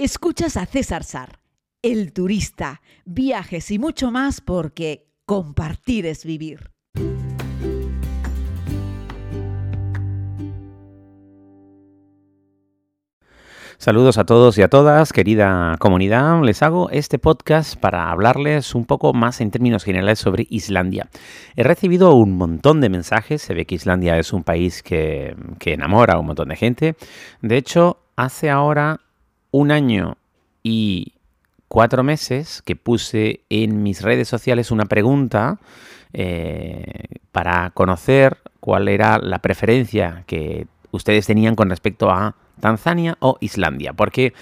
Escuchas a César Sar, el turista, viajes y mucho más porque compartir es vivir. Saludos a todos y a todas, querida comunidad. Les hago este podcast para hablarles un poco más en términos generales sobre Islandia. He recibido un montón de mensajes, se ve que Islandia es un país que, enamora a un montón de gente. De hecho, hace ahora un año y cuatro meses que puse en mis redes sociales una pregunta eh, para conocer cuál era la preferencia que ustedes tenían con respecto a Tanzania o Islandia, porque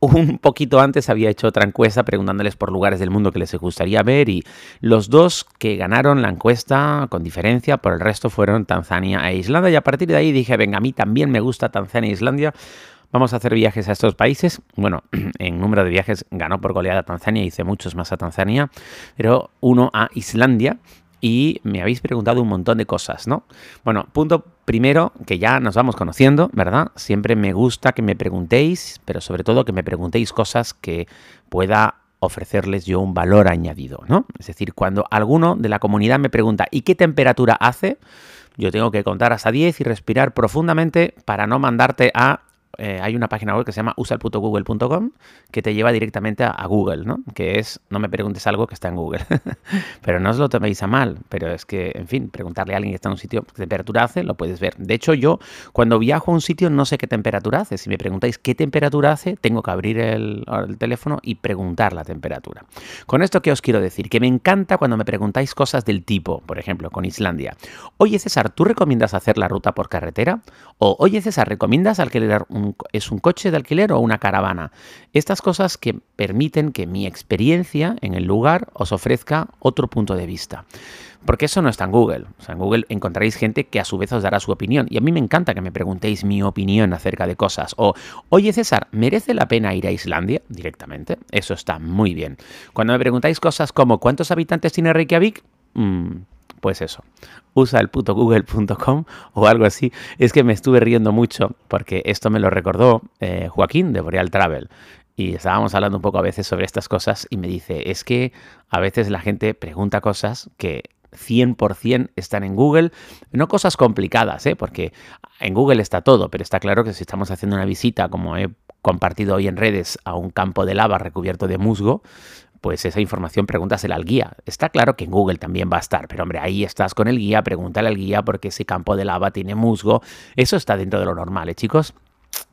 un poquito antes había hecho otra encuesta preguntándoles por lugares del mundo que les gustaría ver y los dos que ganaron la encuesta con diferencia por el resto fueron Tanzania e Islandia y a partir de ahí dije, venga, a mí también me gusta Tanzania e Islandia. Vamos a hacer viajes a estos países. Bueno, en número de viajes ganó por goleada Tanzania, hice muchos más a Tanzania, pero uno a Islandia y me habéis preguntado un montón de cosas, ¿no? Bueno, punto primero, que ya nos vamos conociendo, ¿verdad? Siempre me gusta que me preguntéis, pero sobre todo que me preguntéis cosas que pueda ofrecerles yo un valor añadido, ¿no? Es decir, cuando alguno de la comunidad me pregunta ¿y qué temperatura hace? Yo tengo que contar hasta 10 y respirar profundamente para no mandarte a eh, hay una página web que se llama usalputogoogle.com que te lleva directamente a, Google, ¿no? Que es, no me preguntes algo que está en Google. pero no os lo toméis a mal, pero es que, en fin, preguntarle a alguien que está en un sitio qué temperatura hace, lo puedes ver. De hecho, yo cuando viajo a un sitio no sé qué temperatura hace. Si me preguntáis qué temperatura hace, tengo que abrir el, el teléfono y preguntar la temperatura. Con esto, ¿qué os quiero decir? Que me encanta cuando me preguntáis cosas del tipo, por ejemplo, con Islandia. Oye, César, ¿tú recomiendas hacer la ruta por carretera? O, oye, César, ¿recomiendas alquilar un es un coche de alquiler o una caravana. Estas cosas que permiten que mi experiencia en el lugar os ofrezca otro punto de vista. Porque eso no está en Google. O sea, en Google encontraréis gente que a su vez os dará su opinión. Y a mí me encanta que me preguntéis mi opinión acerca de cosas. O, oye César, ¿merece la pena ir a Islandia? Directamente. Eso está muy bien. Cuando me preguntáis cosas como ¿cuántos habitantes tiene Reykjavik? Mm, pues eso, usa el puto google.com o algo así. Es que me estuve riendo mucho porque esto me lo recordó eh, Joaquín de Boreal Travel. Y estábamos hablando un poco a veces sobre estas cosas y me dice, es que a veces la gente pregunta cosas que 100% están en Google. No cosas complicadas, ¿eh? porque en Google está todo, pero está claro que si estamos haciendo una visita, como he compartido hoy en redes, a un campo de lava recubierto de musgo, pues esa información pregúntasela al guía. Está claro que en Google también va a estar, pero hombre, ahí estás con el guía, pregúntale al guía porque ese campo de lava tiene musgo. Eso está dentro de lo normal, ¿eh, chicos?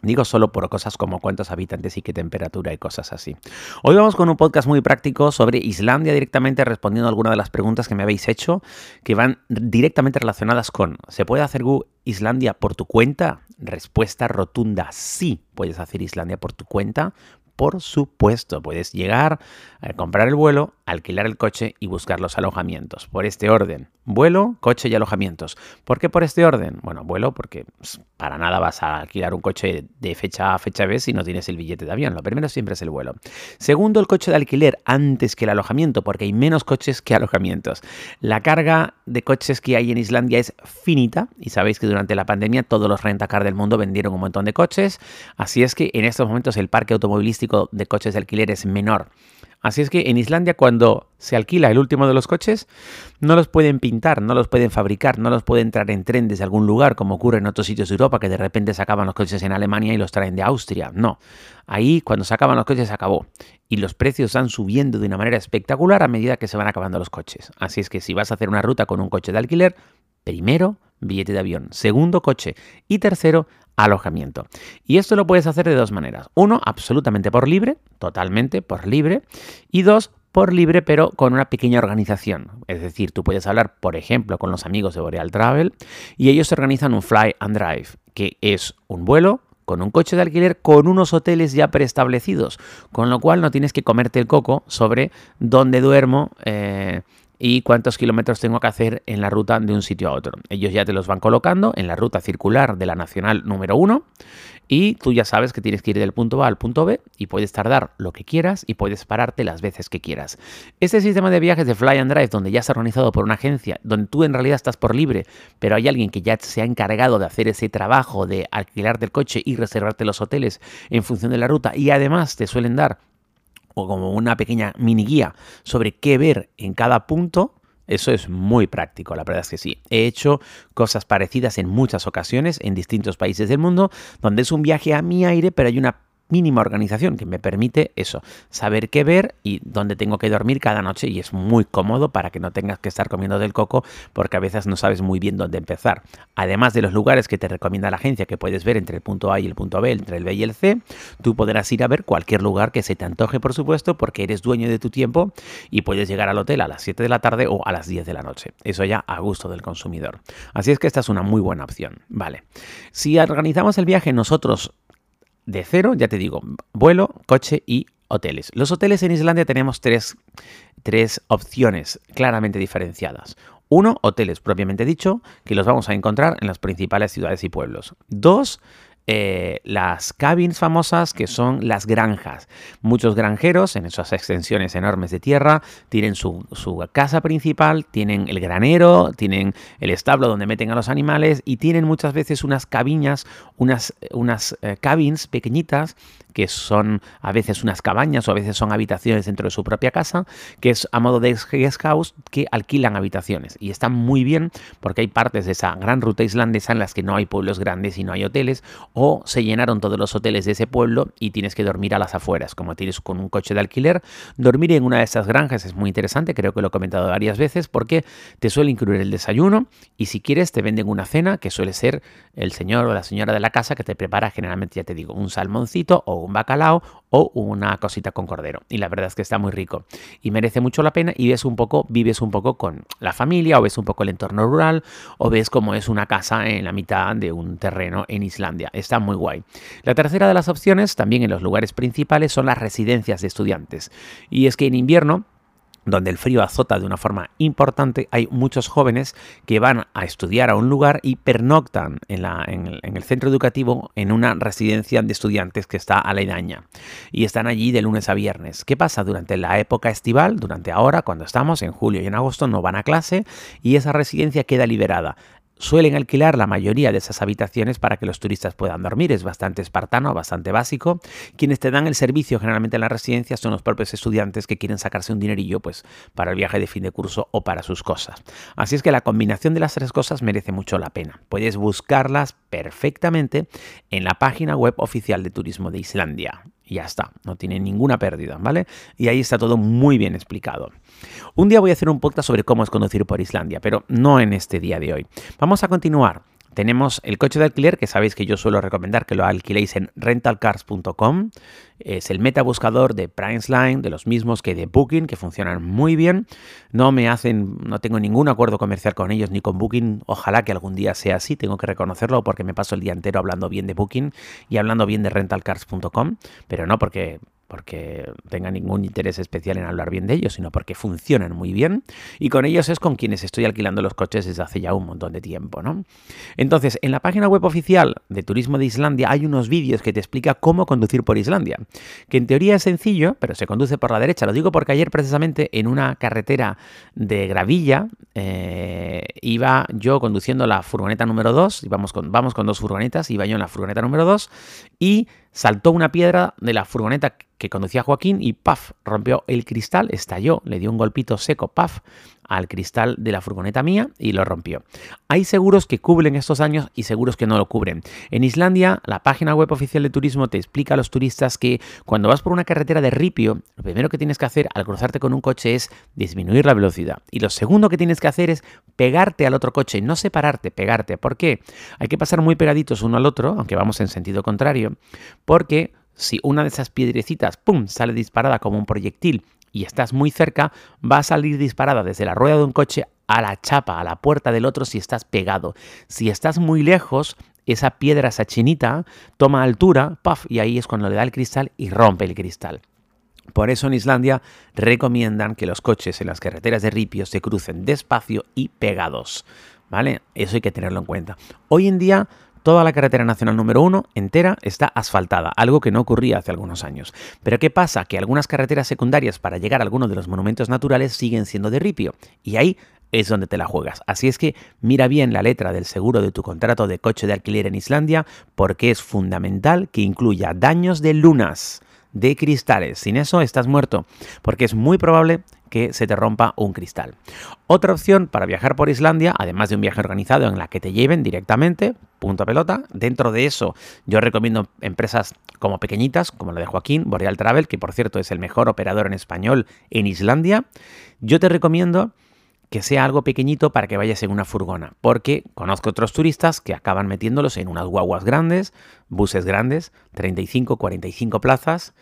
Digo solo por cosas como cuántos habitantes y qué temperatura y cosas así. Hoy vamos con un podcast muy práctico sobre Islandia directamente respondiendo a algunas de las preguntas que me habéis hecho que van directamente relacionadas con ¿se puede hacer Islandia por tu cuenta? Respuesta rotunda, sí puedes hacer Islandia por tu cuenta por supuesto, puedes llegar, a comprar el vuelo, alquilar el coche y buscar los alojamientos. Por este orden, vuelo, coche y alojamientos. ¿Por qué por este orden? Bueno, vuelo porque pues, para nada vas a alquilar un coche de fecha a fecha B si no tienes el billete de avión. Lo primero siempre es el vuelo. Segundo, el coche de alquiler antes que el alojamiento porque hay menos coches que alojamientos. La carga de coches que hay en Islandia es finita y sabéis que durante la pandemia todos los rentacar del mundo vendieron un montón de coches. Así es que en estos momentos el parque automovilístico de coches de alquiler es menor. Así es que en Islandia cuando se alquila el último de los coches, no los pueden pintar, no los pueden fabricar, no los pueden traer en tren desde algún lugar, como ocurre en otros sitios de Europa, que de repente se acaban los coches en Alemania y los traen de Austria. No, ahí cuando se acaban los coches se acabó. Y los precios están subiendo de una manera espectacular a medida que se van acabando los coches. Así es que si vas a hacer una ruta con un coche de alquiler, primero billete de avión, segundo coche y tercero alojamiento. Y esto lo puedes hacer de dos maneras. Uno, absolutamente por libre, totalmente por libre. Y dos, por libre pero con una pequeña organización. Es decir, tú puedes hablar, por ejemplo, con los amigos de Boreal Travel y ellos organizan un Fly and Drive, que es un vuelo con un coche de alquiler con unos hoteles ya preestablecidos, con lo cual no tienes que comerte el coco sobre dónde duermo. Eh, y cuántos kilómetros tengo que hacer en la ruta de un sitio a otro. Ellos ya te los van colocando en la ruta circular de la nacional número 1 y tú ya sabes que tienes que ir del punto A al punto B y puedes tardar lo que quieras y puedes pararte las veces que quieras. Este sistema de viajes de Fly and Drive, donde ya está organizado por una agencia, donde tú en realidad estás por libre, pero hay alguien que ya se ha encargado de hacer ese trabajo de alquilarte el coche y reservarte los hoteles en función de la ruta y además te suelen dar o como una pequeña mini guía sobre qué ver en cada punto, eso es muy práctico, la verdad es que sí. He hecho cosas parecidas en muchas ocasiones en distintos países del mundo, donde es un viaje a mi aire, pero hay una mínima organización que me permite eso, saber qué ver y dónde tengo que dormir cada noche y es muy cómodo para que no tengas que estar comiendo del coco porque a veces no sabes muy bien dónde empezar. Además de los lugares que te recomienda la agencia que puedes ver entre el punto A y el punto B, entre el B y el C, tú podrás ir a ver cualquier lugar que se te antoje, por supuesto, porque eres dueño de tu tiempo y puedes llegar al hotel a las 7 de la tarde o a las 10 de la noche. Eso ya a gusto del consumidor. Así es que esta es una muy buena opción. Vale. Si organizamos el viaje nosotros de cero, ya te digo, vuelo, coche y hoteles. Los hoteles en Islandia tenemos tres, tres opciones claramente diferenciadas. Uno, hoteles propiamente dicho, que los vamos a encontrar en las principales ciudades y pueblos. Dos, eh, las cabins famosas que son las granjas. Muchos granjeros en esas extensiones enormes de tierra tienen su, casa principal, tienen el granero, tienen el establo donde meten a los animales y tienen muchas veces unas cabiñas, unas, unas eh, cabins pequeñitas que son a veces unas cabañas o a veces son habitaciones dentro de su propia casa, que es a modo de guest house que alquilan habitaciones. Y están muy bien porque hay partes de esa gran ruta islandesa en las que no hay pueblos grandes y no hay hoteles, o se llenaron todos los hoteles de ese pueblo y tienes que dormir a las afueras, como tienes con un coche de alquiler. Dormir en una de estas granjas es muy interesante, creo que lo he comentado varias veces, porque te suele incluir el desayuno y si quieres te venden una cena que suele ser el señor o la señora de la casa que te prepara generalmente, ya te digo, un salmoncito o un bacalao o una cosita con cordero. Y la verdad es que está muy rico y merece mucho la pena y ves un poco, vives un poco con la familia o ves un poco el entorno rural o ves cómo es una casa en la mitad de un terreno en Islandia. Está muy guay. La tercera de las opciones, también en los lugares principales, son las residencias de estudiantes. Y es que en invierno donde el frío azota de una forma importante, hay muchos jóvenes que van a estudiar a un lugar y pernoctan en, el, centro educativo en una residencia de estudiantes que está a la aledaña. Y están allí de lunes a viernes. ¿Qué pasa? Durante la época estival, durante ahora, cuando estamos en julio y en agosto, no van a clase y esa residencia queda liberada suelen alquilar la mayoría de esas habitaciones para que los turistas puedan dormir. Es bastante espartano, bastante básico. Quienes te dan el servicio generalmente en las residencias son los propios estudiantes que quieren sacarse un dinerillo pues, para el viaje de fin de curso o para sus cosas. Así es que la combinación de las tres cosas merece mucho la pena. Puedes buscarlas perfectamente en la página web oficial de turismo de Islandia. Y ya está, no tiene ninguna pérdida, ¿vale? Y ahí está todo muy bien explicado. Un día voy a hacer un podcast sobre cómo es conducir por Islandia, pero no en este día de hoy. Vamos a continuar. Tenemos el coche de alquiler, que sabéis que yo suelo recomendar que lo alquiléis en rentalcars.com. Es el meta buscador de Priceline, de los mismos que de Booking, que funcionan muy bien. No me hacen, no tengo ningún acuerdo comercial con ellos ni con Booking. Ojalá que algún día sea así, tengo que reconocerlo porque me paso el día entero hablando bien de Booking y hablando bien de rentalcars.com, pero no porque porque tenga ningún interés especial en hablar bien de ellos, sino porque funcionan muy bien y con ellos es con quienes estoy alquilando los coches desde hace ya un montón de tiempo, ¿no? Entonces, en la página web oficial de Turismo de Islandia hay unos vídeos que te explica cómo conducir por Islandia, que en teoría es sencillo, pero se conduce por la derecha. Lo digo porque ayer precisamente en una carretera de gravilla eh, iba yo conduciendo la furgoneta número 2, vamos con, vamos con dos furgonetas, iba yo en la furgoneta número 2 y saltó una piedra de la furgoneta que conducía Joaquín y ¡paf! rompió el cristal, estalló, le dio un golpito seco, ¡paf! Al cristal de la furgoneta mía y lo rompió. Hay seguros que cubren estos años y seguros que no lo cubren. En Islandia, la página web oficial de turismo te explica a los turistas que cuando vas por una carretera de ripio, lo primero que tienes que hacer al cruzarte con un coche es disminuir la velocidad. Y lo segundo que tienes que hacer es pegarte al otro coche, no separarte, pegarte. ¿Por qué? Hay que pasar muy pegaditos uno al otro, aunque vamos en sentido contrario, porque si una de esas piedrecitas, ¡pum!, sale disparada como un proyectil y estás muy cerca, va a salir disparada desde la rueda de un coche a la chapa, a la puerta del otro si estás pegado. Si estás muy lejos, esa piedra, esa chinita, toma altura, ¡paf! y ahí es cuando le da el cristal y rompe el cristal. Por eso en Islandia recomiendan que los coches en las carreteras de ripio se crucen despacio y pegados. ¿Vale? Eso hay que tenerlo en cuenta. Hoy en día toda la carretera nacional número 1 entera está asfaltada, algo que no ocurría hace algunos años. Pero ¿qué pasa? Que algunas carreteras secundarias para llegar a algunos de los monumentos naturales siguen siendo de ripio. Y ahí es donde te la juegas. Así es que mira bien la letra del seguro de tu contrato de coche de alquiler en Islandia porque es fundamental que incluya daños de lunas de cristales. Sin eso estás muerto, porque es muy probable que se te rompa un cristal. Otra opción para viajar por Islandia, además de un viaje organizado en la que te lleven directamente, punto pelota, dentro de eso yo recomiendo empresas como pequeñitas, como la de Joaquín, Boreal Travel, que por cierto es el mejor operador en español en Islandia. Yo te recomiendo que sea algo pequeñito para que vayas en una furgona, porque conozco otros turistas que acaban metiéndolos en unas guaguas grandes, buses grandes, 35, 45 plazas,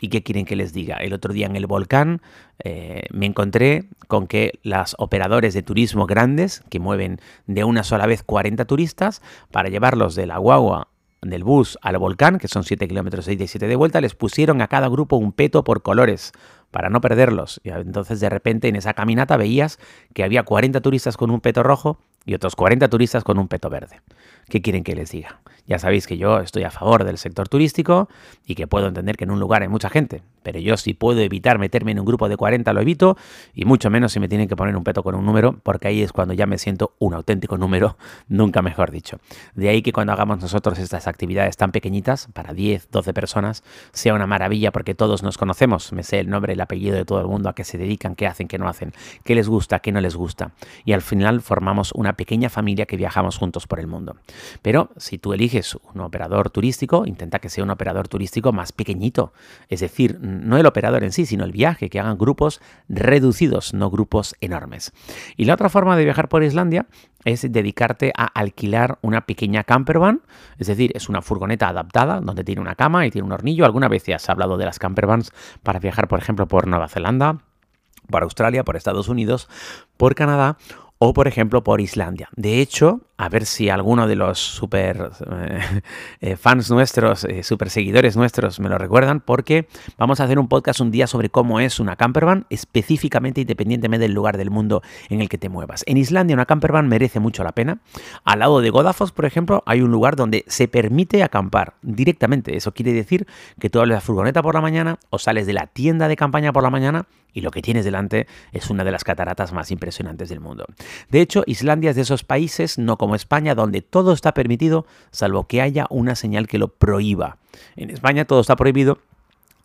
¿Y qué quieren que les diga? El otro día en el volcán eh, me encontré con que los operadores de turismo grandes, que mueven de una sola vez 40 turistas, para llevarlos de la guagua del bus al volcán, que son 7 kilómetros y 7 de vuelta, les pusieron a cada grupo un peto por colores para no perderlos. Y entonces de repente en esa caminata veías que había 40 turistas con un peto rojo y otros 40 turistas con un peto verde. ¿Qué quieren que les diga? Ya sabéis que yo estoy a favor del sector turístico y que puedo entender que en un lugar hay mucha gente, pero yo si puedo evitar meterme en un grupo de 40 lo evito y mucho menos si me tienen que poner un peto con un número, porque ahí es cuando ya me siento un auténtico número, nunca mejor dicho. De ahí que cuando hagamos nosotros estas actividades tan pequeñitas, para 10, 12 personas, sea una maravilla porque todos nos conocemos, me sé el nombre, el apellido de todo el mundo, a qué se dedican, qué hacen, qué no hacen, qué les gusta, qué no les gusta. Y al final formamos una pequeña familia que viajamos juntos por el mundo. Pero si tú eliges un operador turístico, intenta que sea un operador turístico más pequeñito. Es decir, no el operador en sí, sino el viaje, que hagan grupos reducidos, no grupos enormes. Y la otra forma de viajar por Islandia es dedicarte a alquilar una pequeña campervan, es decir, es una furgoneta adaptada donde tiene una cama y tiene un hornillo. Alguna vez ya has hablado de las campervans para viajar, por ejemplo, por Nueva Zelanda, por Australia, por Estados Unidos, por Canadá o por ejemplo por Islandia. De hecho, a ver si alguno de los super eh, eh, fans nuestros, eh, super seguidores nuestros me lo recuerdan, porque vamos a hacer un podcast un día sobre cómo es una campervan, específicamente independientemente del lugar del mundo en el que te muevas. En Islandia una campervan merece mucho la pena. Al lado de Godafoss, por ejemplo, hay un lugar donde se permite acampar directamente. Eso quiere decir que tú abres la furgoneta por la mañana o sales de la tienda de campaña por la mañana y lo que tienes delante es una de las cataratas más impresionantes del mundo. De hecho, Islandia es de esos países, no como España, donde todo está permitido, salvo que haya una señal que lo prohíba. En España todo está prohibido,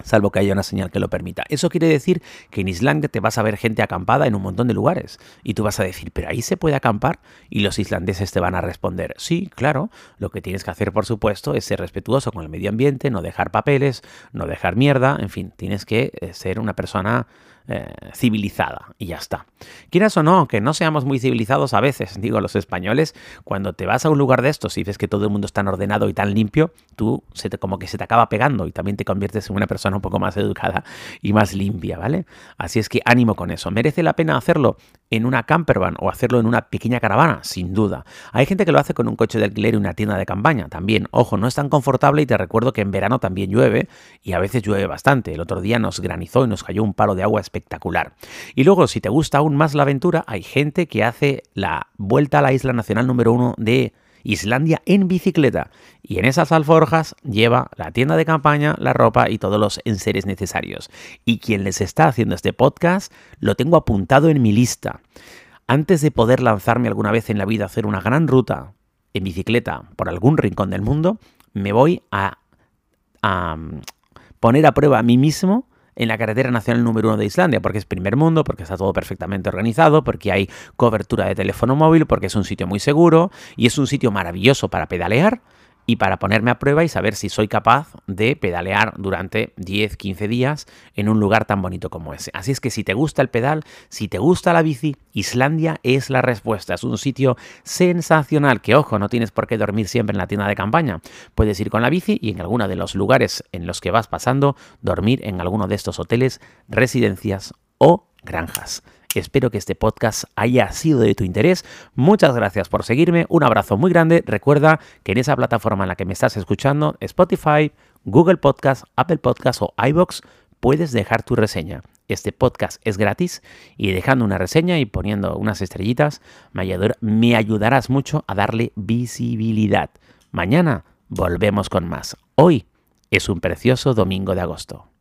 salvo que haya una señal que lo permita. Eso quiere decir que en Islandia te vas a ver gente acampada en un montón de lugares y tú vas a decir, pero ahí se puede acampar y los islandeses te van a responder, sí, claro, lo que tienes que hacer por supuesto es ser respetuoso con el medio ambiente, no dejar papeles, no dejar mierda, en fin, tienes que eh, ser una persona eh, civilizada y ya está. Quieras o no, aunque no seamos muy civilizados a veces, digo los españoles, cuando te vas a un lugar de estos y ves que todo el mundo es tan ordenado y tan limpio, tú como que se te acaba pegando y también te conviertes en una persona un poco más educada y más limpia, ¿vale? Así es que ánimo con eso. ¿Merece la pena hacerlo en una campervan o hacerlo en una pequeña caravana? Sin duda. Hay gente que lo hace con un coche de alquiler y una tienda de campaña también. Ojo, no es tan confortable y te recuerdo que en verano también llueve y a veces llueve bastante. El otro día nos granizó y nos cayó un palo de agua espectacular. Y luego, si te gusta aún más la aventura, hay gente que hace la vuelta a la isla nacional número uno de Islandia en bicicleta. Y en esas alforjas lleva la tienda de campaña, la ropa y todos los enseres necesarios. Y quien les está haciendo este podcast lo tengo apuntado en mi lista. Antes de poder lanzarme alguna vez en la vida a hacer una gran ruta en bicicleta por algún rincón del mundo, me voy a, mm, poner a prueba a mí mismo en la carretera nacional número uno de Islandia, porque es primer mundo, porque está todo perfectamente organizado, porque hay cobertura de teléfono móvil, porque es un sitio muy seguro y es un sitio maravilloso para pedalear y para ponerme a prueba y saber si soy capaz de pedalear durante 10, 15 días en un lugar tan bonito como ese. Así es que si te gusta el pedal, si te gusta la bici, Islandia es la respuesta. Es un sitio sensacional que, ojo, no tienes por qué dormir siempre en la tienda de campaña. Puedes ir con la bici y en alguno de los lugares en los que vas pasando, dormir en alguno de estos hoteles, residencias o granjas. Espero que este podcast haya sido de tu interés. Muchas gracias por seguirme. Un abrazo muy grande. Recuerda que en esa plataforma en la que me estás escuchando, Spotify, Google Podcast, Apple Podcast o iBox, puedes dejar tu reseña. Este podcast es gratis y dejando una reseña y poniendo unas estrellitas me ayudarás mucho a darle visibilidad. Mañana volvemos con más. Hoy es un precioso domingo de agosto.